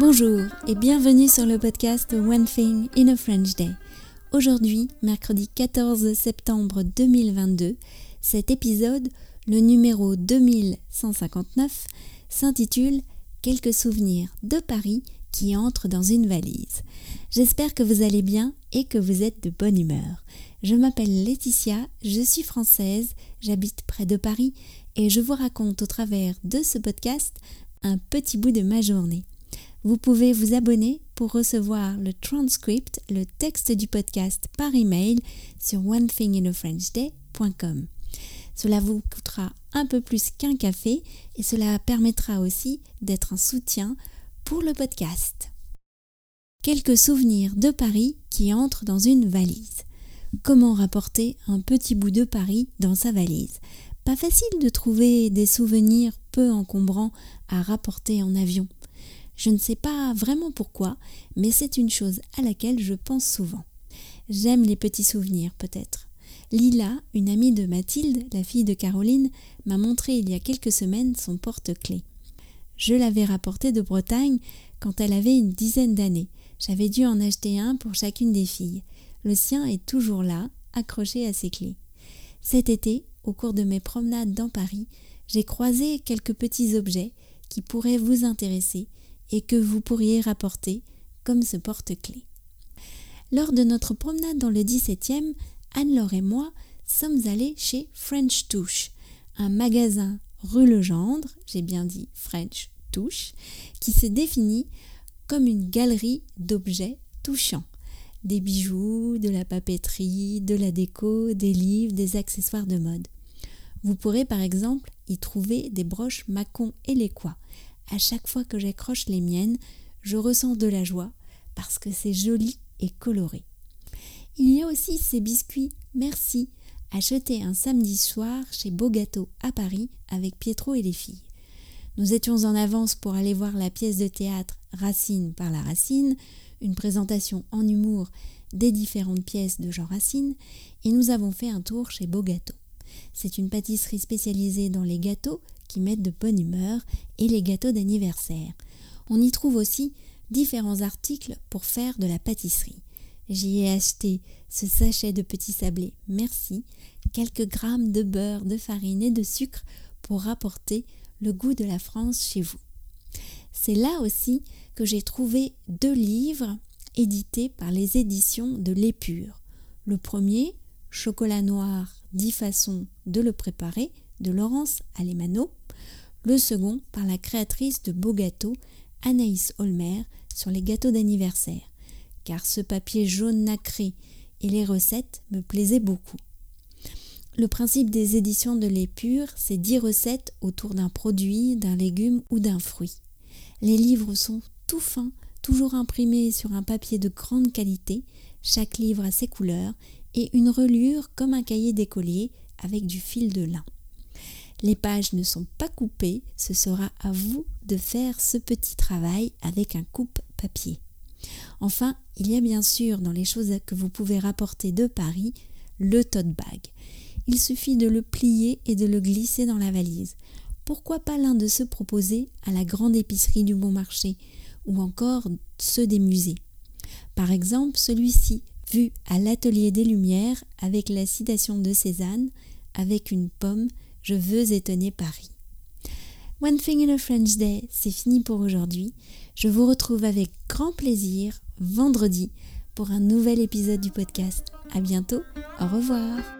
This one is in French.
Bonjour et bienvenue sur le podcast One Thing in a French Day. Aujourd'hui, mercredi 14 septembre 2022, cet épisode, le numéro 2159, s'intitule Quelques souvenirs de Paris qui entrent dans une valise. J'espère que vous allez bien et que vous êtes de bonne humeur. Je m'appelle Laetitia, je suis française, j'habite près de Paris et je vous raconte au travers de ce podcast un petit bout de ma journée. Vous pouvez vous abonner pour recevoir le transcript, le texte du podcast par email sur onethinginafrenchday.com. Cela vous coûtera un peu plus qu'un café et cela permettra aussi d'être un soutien pour le podcast. Quelques souvenirs de Paris qui entrent dans une valise. Comment rapporter un petit bout de Paris dans sa valise? Pas facile de trouver des souvenirs peu encombrants à rapporter en avion. Je ne sais pas vraiment pourquoi, mais c'est une chose à laquelle je pense souvent. J'aime les petits souvenirs peut-être. Lila, une amie de Mathilde, la fille de Caroline, m'a montré il y a quelques semaines son porte-clés. Je l'avais rapporté de Bretagne quand elle avait une dizaine d'années. J'avais dû en acheter un pour chacune des filles. Le sien est toujours là, accroché à ses clés. Cet été, au cours de mes promenades dans Paris, j'ai croisé quelques petits objets qui pourraient vous intéresser et que vous pourriez rapporter comme ce porte-clés. Lors de notre promenade dans le 17e, Anne-Laure et moi sommes allés chez French Touche, un magasin rue Legendre, j'ai bien dit French Touche, qui se définit comme une galerie d'objets touchants. Des bijoux, de la papeterie, de la déco, des livres, des accessoires de mode. Vous pourrez par exemple y trouver des broches Macon et Léquois, à chaque fois que j'accroche les miennes, je ressens de la joie parce que c'est joli et coloré. Il y a aussi ces biscuits Merci achetés un samedi soir chez Beau Gâteau à Paris avec Pietro et les filles. Nous étions en avance pour aller voir la pièce de théâtre Racine par la Racine, une présentation en humour des différentes pièces de Jean Racine, et nous avons fait un tour chez Beau Gâteau. C'est une pâtisserie spécialisée dans les gâteaux qui mettent de bonne humeur et les gâteaux d'anniversaire. On y trouve aussi différents articles pour faire de la pâtisserie. J'y ai acheté ce sachet de petits sablés, merci, quelques grammes de beurre, de farine et de sucre pour rapporter le goût de la France chez vous. C'est là aussi que j'ai trouvé deux livres édités par les éditions de l'Épure. Le premier, Chocolat noir, 10 façons de le préparer, de Laurence Alemano, le second par la créatrice de beaux gâteaux, Anaïs Holmer, sur les gâteaux d'anniversaire, car ce papier jaune nacré et les recettes me plaisaient beaucoup. Le principe des éditions de l'épure, c'est 10 recettes autour d'un produit, d'un légume ou d'un fruit. Les livres sont tout fins, toujours imprimés sur un papier de grande qualité, chaque livre a ses couleurs et une relure comme un cahier d'écolier avec du fil de lin. Les pages ne sont pas coupées, ce sera à vous de faire ce petit travail avec un coupe-papier. Enfin, il y a bien sûr dans les choses que vous pouvez rapporter de Paris le tote bag. Il suffit de le plier et de le glisser dans la valise. Pourquoi pas l'un de ceux proposés à la grande épicerie du bon marché? Ou encore ceux des musées Par exemple, celui-ci, vu à l'atelier des Lumières avec la citation de Cézanne, avec une pomme, je veux étonner Paris. One Thing in a French Day, c'est fini pour aujourd'hui. Je vous retrouve avec grand plaisir vendredi pour un nouvel épisode du podcast. À bientôt, au revoir.